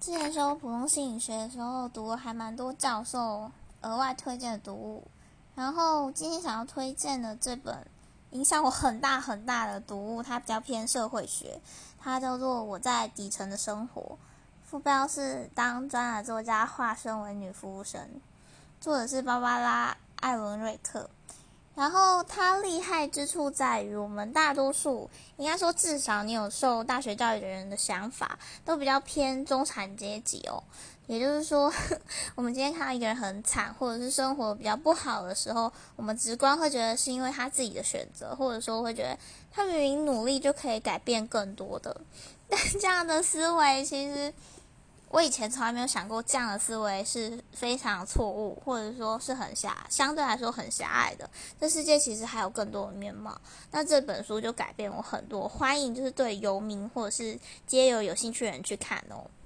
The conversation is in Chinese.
之前修普通心理学的时候，读了还蛮多教授额外推荐的读物。然后今天想要推荐的这本影响我很大很大的读物，它比较偏社会学，它叫做《我在底层的生活》，副标是“当专栏作家化身为女服务生”，作者是芭芭拉·艾伦瑞克。然后它厉害之处在于，我们大多数应该说，至少你有受大学教育的人的想法，都比较偏中产阶级哦。也就是说，我们今天看到一个人很惨，或者是生活比较不好的时候，我们直观会觉得是因为他自己的选择，或者说会觉得他明明努力就可以改变更多的。但这样的思维其实。我以前从来没有想过这样的思维是非常错误，或者说是很狭，相对来说很狭隘的。这世界其实还有更多的面貌。那这本书就改变我很多，欢迎就是对游民或者是街游有兴趣的人去看哦。